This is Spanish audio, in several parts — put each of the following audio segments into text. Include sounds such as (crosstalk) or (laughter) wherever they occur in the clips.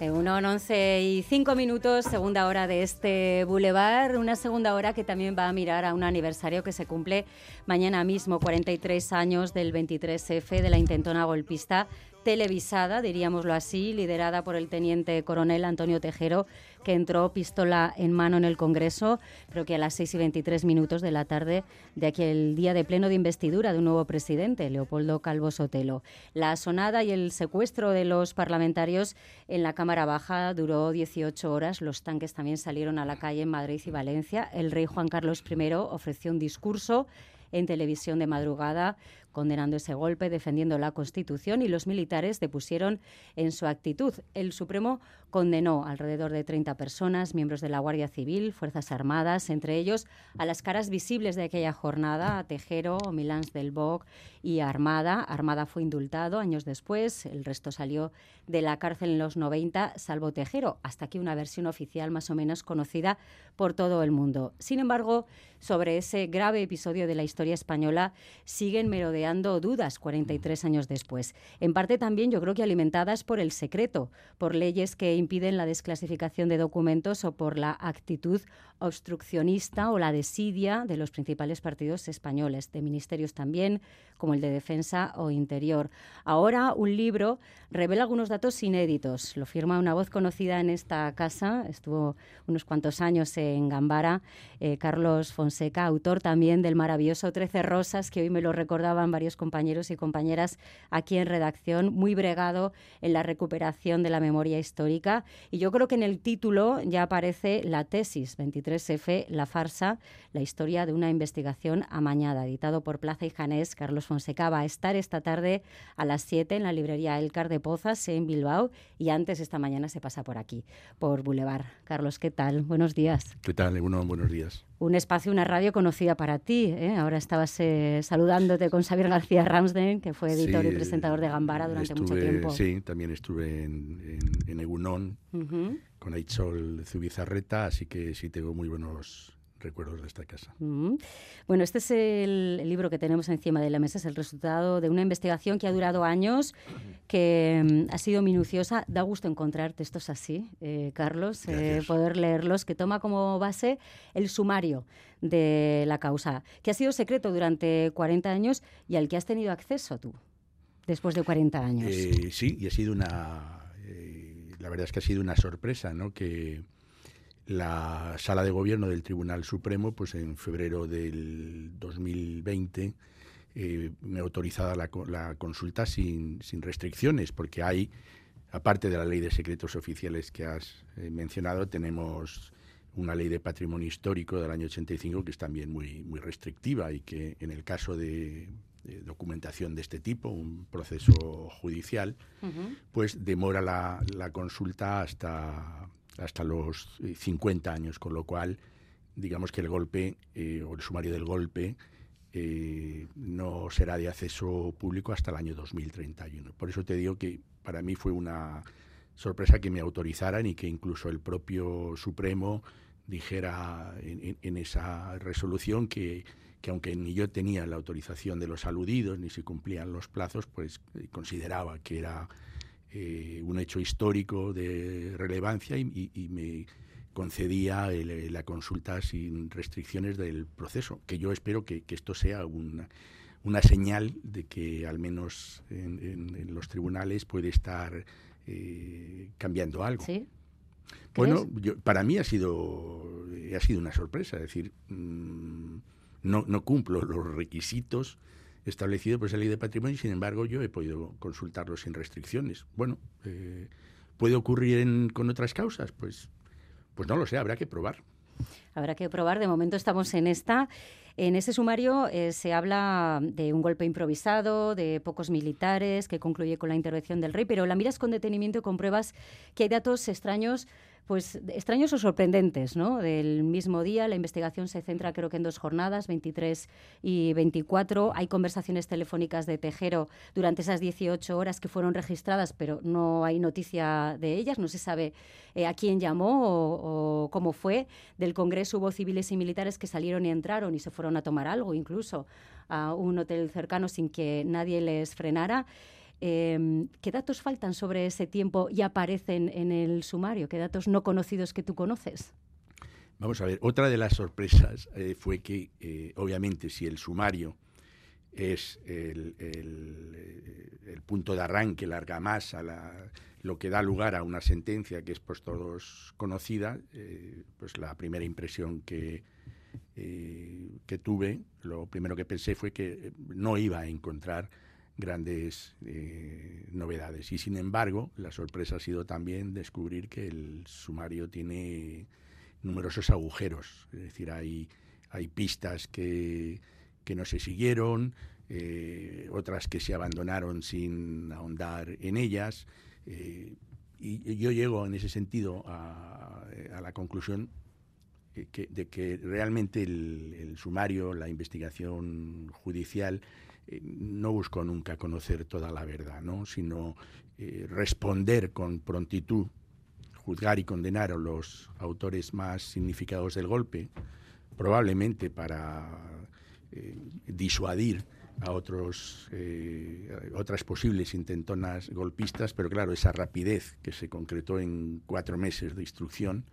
Eh, uno 11 y 5 minutos, segunda hora de este Boulevard, una segunda hora que también va a mirar a un aniversario que se cumple mañana mismo, 43 años del 23F de la intentona golpista televisada, diríamoslo así, liderada por el teniente coronel Antonio Tejero, que entró pistola en mano en el Congreso, creo que a las 6 y 23 minutos de la tarde de aquel día de pleno de investidura de un nuevo presidente, Leopoldo Calvo Sotelo. La sonada y el secuestro de los parlamentarios en la Cámara Baja duró 18 horas. Los tanques también salieron a la calle en Madrid y Valencia. El rey Juan Carlos I ofreció un discurso en televisión de madrugada condenando ese golpe, defendiendo la Constitución y los militares depusieron en su actitud. El Supremo condenó alrededor de 30 personas, miembros de la Guardia Civil, Fuerzas Armadas, entre ellos a las caras visibles de aquella jornada, a Tejero, Milán del Boc y Armada. Armada fue indultado años después, el resto salió de la cárcel en los 90, salvo Tejero, hasta aquí una versión oficial más o menos conocida por todo el mundo. Sin embargo, sobre ese grave episodio de la historia española siguen merodeando dudas 43 años después. En parte también yo creo que alimentadas por el secreto, por leyes que impiden la desclasificación de documentos o por la actitud obstruccionista o la desidia de los principales partidos españoles, de ministerios también, como el de Defensa o Interior. Ahora un libro revela algunos datos inéditos. Lo firma una voz conocida en esta casa, estuvo unos cuantos años en Gambara, eh, Carlos Fonseca, autor también del maravilloso Trece Rosas, que hoy me lo recordaban varios compañeros y compañeras aquí en redacción, muy bregado en la recuperación de la memoria histórica. Y yo creo que en el título ya aparece la tesis 23F, la farsa, la historia de una investigación amañada, editado por Plaza y Janés, Carlos Fonseca va a estar esta tarde a las 7 en la librería Elcar de Pozas en Bilbao y antes esta mañana se pasa por aquí, por Boulevard. Carlos, ¿qué tal? Buenos días. ¿Qué tal? Bueno, buenos días. Un espacio, una radio conocida para ti. ¿eh? Ahora estabas eh, saludándote con Xavier García Ramsden, que fue editor y presentador de Gambara durante mucho tiempo. Sí, también estuve en, en, Egunon con Aichol Zubizarreta, así que sí tengo muy buenos recuerdos de esta casa. Bueno, este es el, libro que tenemos encima de la mesa, es el resultado de una investigación que ha durado años, que mm, ha sido minuciosa. Da gusto encontrar textos así, eh, Carlos, eh, poder leerlos, que toma como base el sumario de la causa, que ha sido secreto durante 40 años y al que has tenido acceso tú, después de 40 años. Eh, sí, y ha sido una... la verdad es que ha sido una sorpresa, ¿no? Que la sala de gobierno del Tribunal Supremo, pues en febrero del 2020, eh, me autorizada la, la consulta sin, sin, restricciones, porque hay, aparte de la ley de secretos oficiales que has eh, mencionado, tenemos una ley de patrimonio histórico del año 85 que es también muy, muy restrictiva y que en el caso de, documentación de este tipo, un proceso judicial, pues demora la, la consulta hasta hasta los 50 eh, años, con lo cual digamos que el golpe eh, o el sumario del golpe eh, no será de acceso público hasta el año 2031. Por eso te digo que para mí fue una sorpresa que me autorizaran y que incluso el propio Supremo dijera en, esa resolución que, que, aunque ni yo tenía la autorización de los aludidos ni se cumplían los plazos, pues consideraba que era eh, un hecho histórico de relevancia y, me concedía la consulta sin restricciones del proceso, que yo espero que, esto sea una, una, señal de que al menos en, los tribunales puede estar eh, cambiando algo. Bueno, para mí ha sido, ha sido una sorpresa, es decir, mm, no, no cumplo los requisitos establecido por esa ley de patrimonio y sin embargo yo he podido consultarlo sin restricciones. Bueno, eh, ¿puede ocurrir con otras causas? Pues, pues no lo sé, habrá que probar. Habrá que probar, de momento estamos en esta. En ese sumario eh, se habla de un golpe improvisado, de pocos militares, que concluye con la intervención del rey, pero la miras con detenimiento y compruebas que hay datos extraños pues extraños o sorprendentes, ¿no? Del mismo día, la investigación se centra creo que en dos jornadas, 23 y 24. Hay conversaciones telefónicas de Tejero durante esas 18 horas que fueron registradas, pero no hay noticia de ellas, no se sabe eh, a quién llamó o, cómo fue. Del Congreso hubo civiles y militares que salieron y entraron y se fueron a tomar algo, incluso a un hotel cercano sin que nadie les frenara. Em, ¿Qué datos faltan sobre ese tiempo y aparecen en el sumario? ¿Qué datos no conocidos que tú conoces? Vamos a ver, otra de las sorpresas eh, fue que, eh, obviamente, si el sumario es el, el, punto de arranque, la argamasa, la, lo que da lugar a una sentencia que es por todos conocida, eh, pues la primera impresión que, eh, que tuve, lo primero que pensé fue que no iba a encontrar grandes eh, novedades. Y sin embargo, la sorpresa ha sido también descubrir que el sumario tiene numerosos agujeros, es decir, hay, hay pistas que, que no se siguieron, otras que se abandonaron sin ahondar en ellas, eh, y yo llego en ese sentido a, la conclusión de que realmente el, sumario, la investigación judicial, eh, no buscó nunca conocer toda la verdad, ¿no? sino eh, responder con prontitud, juzgar y condenar a los autores más significados del golpe, probablemente para disuadir a otros, eh, otras posibles intentonas golpistas, pero claro, esa rapidez que se concretó en cuatro meses de instrucción,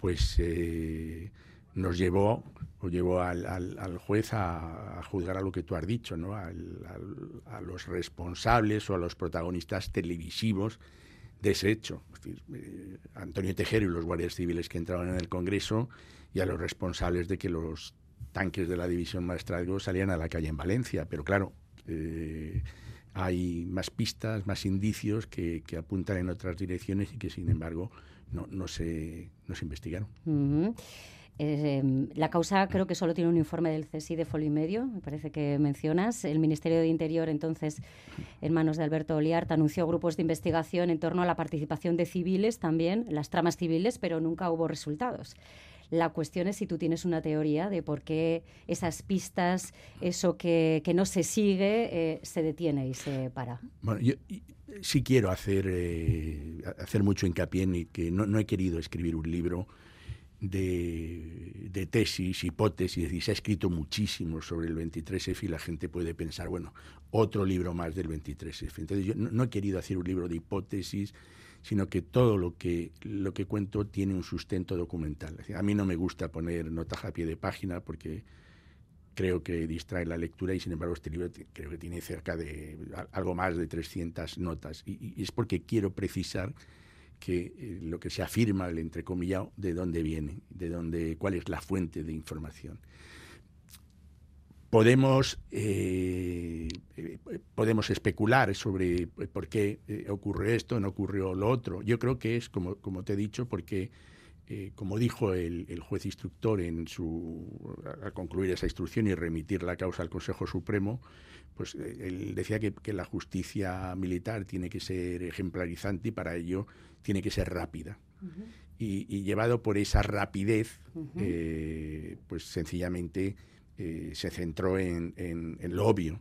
pues eh, nos llevó o llevó al, al, juez a, juzgar a lo que tú has dicho, ¿no? a los responsables o a los protagonistas televisivos de ese hecho. Eh, Antonio Tejero y los guardias civiles que entraban en el Congreso y a los responsables de que los tanques de la división Maestrazgo salían a la calle en Valencia, pero claro, eh, hay más pistas, más indicios que, apuntan en otras direcciones y que sin embargo no, no, se, no se investigaron. Em, la causa creo que solo tiene un informe del CSI de folio y medio, me parece que mencionas. El Ministerio de Interior, entonces, en manos de Alberto Oliart, anunció grupos de investigación en torno a la participación de civiles también, las tramas civiles, pero nunca hubo resultados. La cuestión es si tú tienes una teoría de por qué esas pistas, eso que, no se sigue, eh, se detiene y se para. Bueno, yo sí quiero hacer, eh, hacer mucho hincapié en que no, he querido escribir un libro de, tesis, hipótesis, y se ha escrito muchísimo sobre el 23F y la gente puede pensar, bueno, otro libro más del 23F. Entonces yo no, he querido hacer un libro de hipótesis sino que todo lo que, lo que cuento tiene un sustento documental. a mí no me gusta poner notas a pie de página porque creo que distrae la lectura y sin embargo este libro creo que tiene cerca de algo más de 300 notas y, es porque quiero precisar que eh, lo que se afirma, el entrecomillado, de dónde viene, de dónde, cuál es la fuente de información podemos, eh, eh, podemos especular sobre por qué eh, ocurre esto, no ocurrió lo otro. Yo creo que es, como, como te he dicho, porque, como dijo el, juez instructor en su, al concluir esa instrucción y remitir la causa al Consejo Supremo, pues él decía que, la justicia militar tiene que ser ejemplarizante y para ello tiene que ser rápida. y, llevado por esa rapidez, pues sencillamente eh, se centró en, lo obvio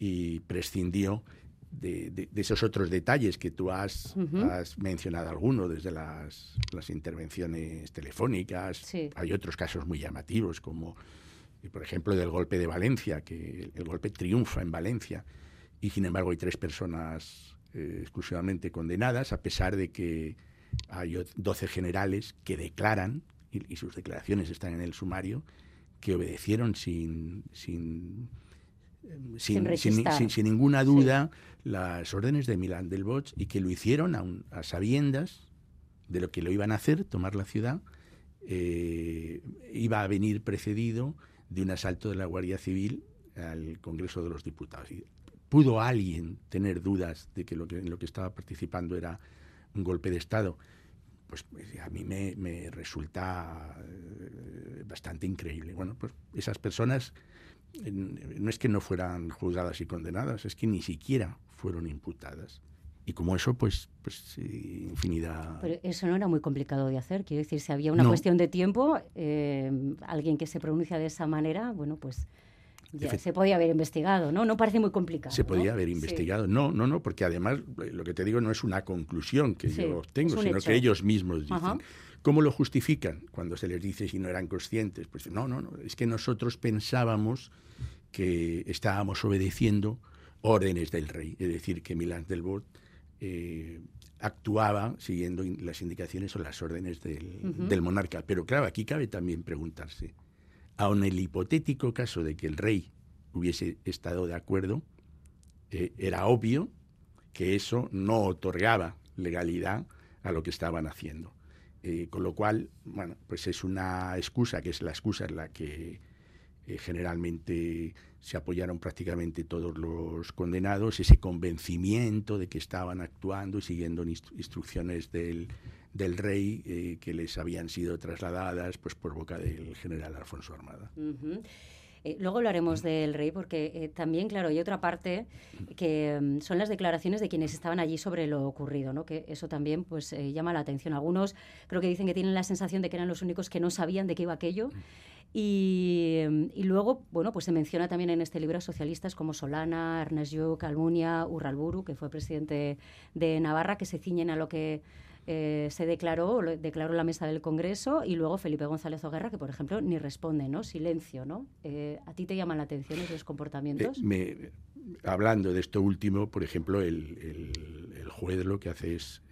y prescindió de, esos otros detalles que tú has, mencionado alguno desde las, intervenciones telefónicas. Hay otros casos muy llamativos, como eh, por ejemplo del golpe de Valencia, que el, golpe triunfa en Valencia y sin embargo hay tres personas eh, exclusivamente condenadas, a pesar de que hay 12 generales que declaran, y sus declaraciones están en el sumario, que obedecieron sin, sin, sin, sin, ninguna duda las órdenes de Milán del Bosch y que lo hicieron a, sabiendas de lo que lo iban a hacer, tomar la ciudad, eh, iba a venir precedido de un asalto de la Guardia Civil al Congreso de los Diputados. ¿Pudo alguien tener dudas de que lo que, en lo que estaba participando era un golpe de Estado? Pues a mí me, resulta eh, bastante increíble. Bueno, pues esas personas no es que no fueran juzgadas y condenadas, es que ni siquiera fueron imputadas. Y como eso, pues, pues infinidad. Pero eso no era muy complicado de hacer. Quiero decir, si había una cuestión de tiempo, eh, alguien que se pronuncia de esa manera, bueno, pues se podía haber investigado, ¿no? No parece muy complicado. Se podía haber investigado. No, no, no, porque además eh, lo que te digo no es una conclusión que yo tengo, sino que ellos mismos dicen. ¿Cómo lo justifican cuando se les dice si no eran conscientes? Pues no, no, no, es que nosotros pensábamos que estábamos obedeciendo órdenes del rey, es decir, que Milán del eh, actuaba siguiendo las indicaciones o las órdenes del, monarca. Pero claro, aquí cabe también preguntarse, aun el hipotético caso de que el rey hubiese estado de acuerdo, eh, era obvio que eso no otorgaba legalidad a lo que estaban haciendo. Eh, con lo cual, bueno, pues es una excusa, que es la excusa en la que eh, generalmente se apoyaron prácticamente todos los condenados, ese convencimiento de que estaban actuando y siguiendo instrucciones del, del rey eh, que les habían sido trasladadas pues por boca del general Alfonso Armada. Eh, luego hablaremos del rey, porque eh, también, claro, hay otra parte que mm, son las declaraciones de quienes estaban allí sobre lo ocurrido, ¿no? que eso también pues, eh, llama la atención. Algunos creo que dicen que tienen la sensación de que eran los únicos que no sabían de qué iba aquello. Y, mm, y, luego, bueno, pues se menciona también en este libro a socialistas como Solana, Ernest Lluch, Almunia, Urralburu, que fue presidente de Navarra, que se ciñen a lo que eh, se declaró, declaró la mesa del Congreso y luego Felipe González Oguerra, que por ejemplo ni responde, ¿no? Silencio, ¿no? Eh, ¿A ti te llaman la atención esos comportamientos? Eh, me, hablando de esto último, por ejemplo, el, juez lo que hace es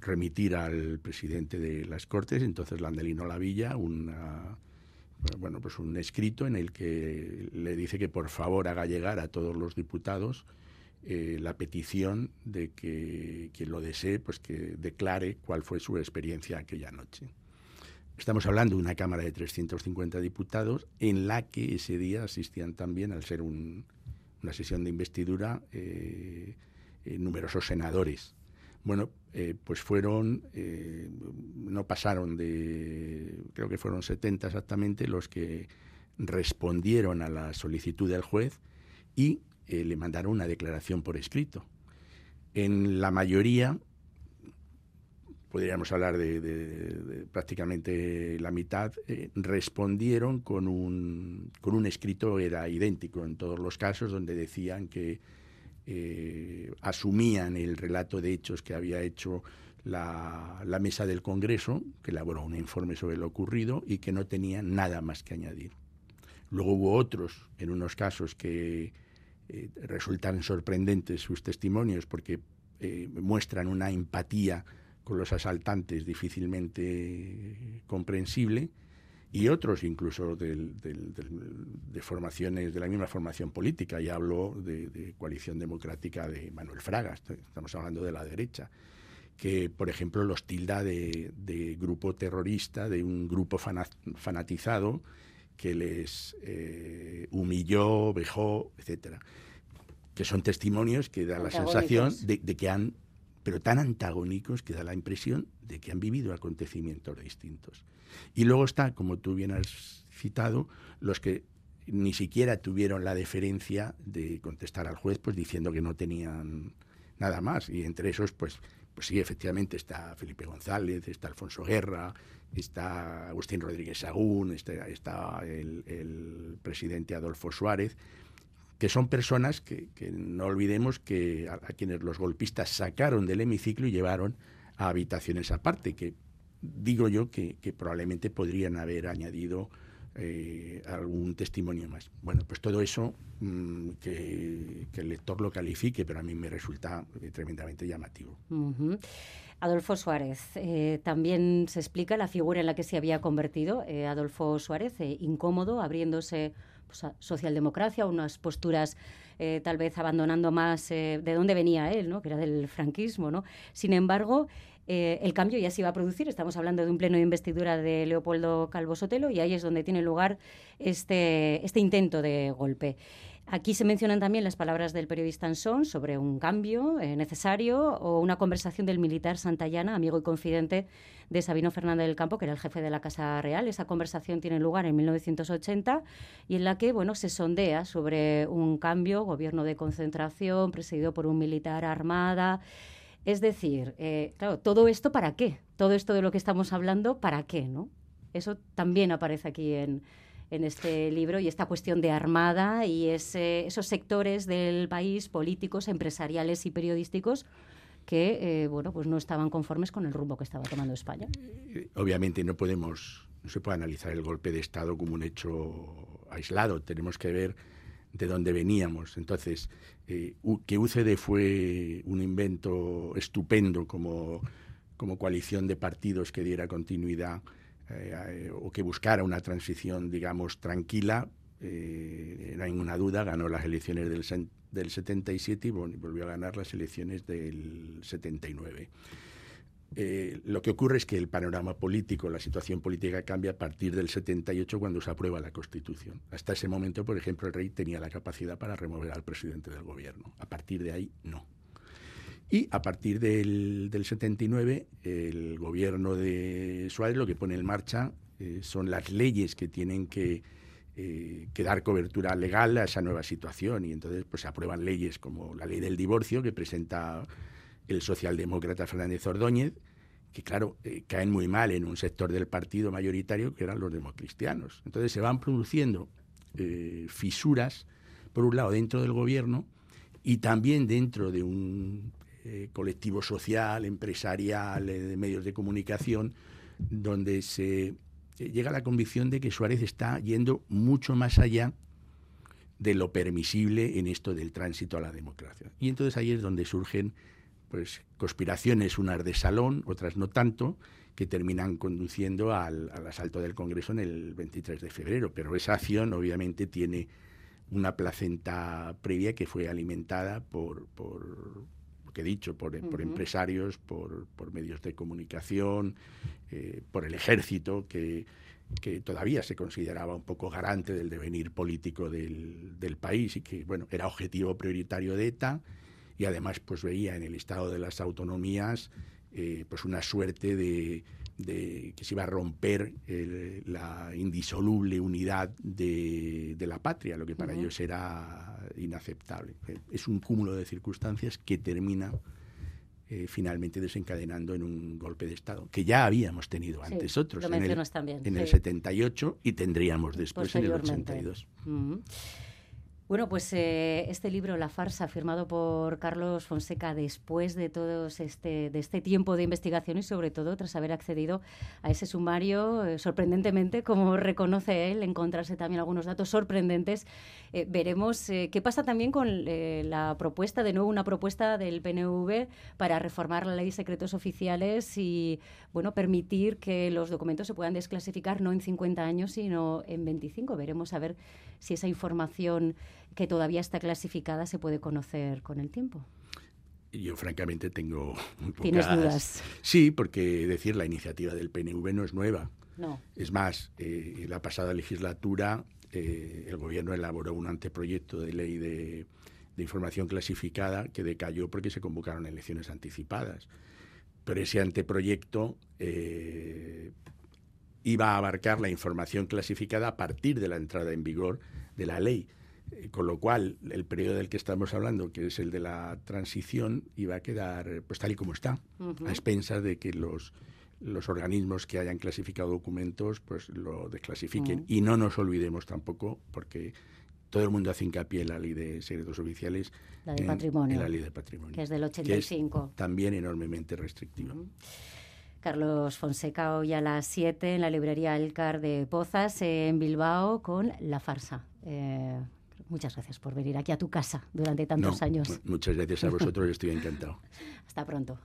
remitir al presidente de las Cortes, entonces Landelino Lavilla, una bueno, pues un escrito en el que le dice que por favor haga llegar a todos los diputados eh, la petición de que quien lo desee, pues que declare cuál fue su experiencia aquella noche. Estamos hablando de una Cámara de 350 diputados en la que ese día asistían también, al ser una sesión de investidura, eh, eh, numerosos senadores. Bueno, pues fueron, no pasaron de, creo que fueron 70 exactamente los que respondieron a la solicitud del juez y eh, le mandaron una declaración por escrito. En la mayoría, podríamos hablar de, prácticamente la mitad, eh, respondieron con un, con un escrito, era idéntico en todos los casos, donde decían que eh, asumían el relato de hechos que había hecho la, la, mesa del Congreso, que elaboró un informe sobre lo ocurrido y que no tenían nada más que añadir. Luego hubo otros, en unos casos, que eh, resultan sorprendentes sus testimonios porque eh, muestran una empatía con los asaltantes difícilmente comprensible y otros incluso de formaciones de la misma formación política. Ya hablo de, coalición democrática de Manuel Fraga, estamos hablando de la derecha, que por ejemplo los tilda de, grupo terrorista, de un grupo fanatizado que les eh, humilló, vejó, etcétera. Que son testimonios que dan la sensación de, que han, pero tan antagónicos que da la impresión de que han vivido acontecimientos distintos. Y luego está, como tú bien has citado, los que ni siquiera tuvieron la deferencia de contestar al juez, pues diciendo que no tenían nada más. Y entre esos, pues, pues sí, efectivamente está Felipe González, está Alfonso Guerra, está Agustín Rodríguez Sagún, está, el, presidente Adolfo Suárez, que son personas que, no olvidemos que a, quienes los golpistas sacaron del hemiciclo y llevaron a habitaciones aparte, que digo yo que, probablemente podrían haber añadido eh, algún testimonio más. Bueno, pues todo eso mm, que, el lector lo califique, pero a mí me resulta eh, tremendamente llamativo. Adolfo Suárez, eh, también se explica la figura en la que se había convertido eh, Adolfo Suárez, incómodo, abriéndose pues, a socialdemocracia, unas posturas tal vez abandonando más de dónde venía él, ¿no? que era del franquismo. ¿no? Sin embargo, el cambio ya se iba a producir. Estamos hablando de un pleno de investidura de Leopoldo Calvo Sotelo y ahí es donde tiene lugar este, este intento de golpe. Aquí se mencionan también las palabras del periodista Anson sobre un cambio eh, necesario o una conversación del militar Santayana, amigo y confidente de Sabino Fernández del Campo, que era el jefe de la Casa Real. Esa conversación tiene lugar en 1980 y en la que bueno, se sondea sobre un cambio, gobierno de concentración presidido por un militar armada. Es decir, eh, claro, ¿todo esto para qué? Todo esto de lo que estamos hablando, ¿para qué? ¿no? Eso también aparece aquí en, en este libro y esta cuestión de armada y esos sectores del país, políticos, empresariales y periodísticos, que eh, bueno, pues no estaban conformes con el rumbo que estaba tomando España. Eh, obviamente no podemos, no se puede analizar el golpe de Estado como un hecho aislado. Tenemos que ver de donde veníamos. Entonces, eh, que UCD fue un invento estupendo como, como coalición de partidos que diera continuidad eh, o que buscara una transición, digamos, tranquila, eh, no hay ninguna duda, ganó las elecciones del, del 77 y volvió a ganar las elecciones del 79. Eh, lo que ocurre es que el panorama político, la situación política cambia a partir del 78 cuando se aprueba la Constitución. Hasta ese momento, por ejemplo, el rey tenía la capacidad para remover al presidente del gobierno. A partir de ahí, no. Y a partir del, 79, el gobierno de Suárez lo que pone en marcha eh, son las leyes que tienen que, eh, que, dar cobertura legal a esa nueva situación. Y entonces pues, se aprueban leyes como la ley del divorcio que presenta el socialdemócrata Fernández Ordóñez, que claro, eh, caen muy mal en un sector del partido mayoritario que eran los democristianos. Entonces se van produciendo eh, fisuras, por un lado, dentro del gobierno y también dentro de un eh, colectivo social, empresarial, de medios de comunicación, donde se llega a la convicción de que Suárez está yendo mucho más allá de lo permisible en esto del tránsito a la democracia. Y entonces ahí es donde surgen pues conspiraciones, unas de salón, otras no tanto, que terminan conduciendo al, asalto del Congreso en el 23 de febrero. Pero esa acción obviamente tiene una placenta previa que fue alimentada por, por que he dicho, por, empresarios, por, medios de comunicación, eh, por el ejército, que, que, todavía se consideraba un poco garante del devenir político del, del país y que, bueno, era objetivo prioritario de ETA y además pues veía en el estado de las autonomías eh, pues una suerte de, que se iba a romper la indisoluble unidad de, la patria, lo que para ellos era inaceptable. Es un cúmulo de circunstancias que termina eh, finalmente desencadenando en un golpe de Estado, que ya habíamos tenido antes otros, en, el, también, en el 78 y tendríamos después en el 82. Bueno, pues eh, este libro, La farsa, firmado por Carlos Fonseca después de todo este, de este tiempo de investigación y sobre todo tras haber accedido a ese sumario, eh, sorprendentemente, como reconoce él, encontrarse también algunos datos sorprendentes, eh, veremos qué pasa también con la propuesta, de nuevo una propuesta del PNV para reformar la ley de secretos oficiales y bueno, permitir que los documentos se puedan desclasificar no en 50 años, sino en 25. Veremos a ver si esa información que todavía está clasificada se puede conocer con el tiempo. Yo francamente tengo ¿Tienes dudas? Sí, porque decir la iniciativa del PNV no es nueva. No. Es más, eh, en la pasada legislatura eh, el gobierno elaboró un anteproyecto de ley de, información clasificada que decayó porque se convocaron elecciones anticipadas. Pero ese anteproyecto eh, iba a abarcar la información clasificada a partir de la entrada en vigor de la ley. Eh, con lo cual, el periodo del que estamos hablando, que es el de la transición, iba a quedar pues tal y como está, a expensas de que los, los organismos que hayan clasificado documentos pues lo desclasifiquen. Y no nos olvidemos tampoco, porque todo el mundo hace hincapié en la ley de secretos oficiales, la de patrimonio, la ley de patrimonio, que es del 85. también enormemente restrictiva. Carlos Fonseca hoy a las 7 en la librería Elcar de Pozas en Bilbao con La Farsa. Eh, muchas gracias por venir aquí a tu casa durante tantos años. Muchas gracias a vosotros, estoy encantado. (laughs) Hasta pronto.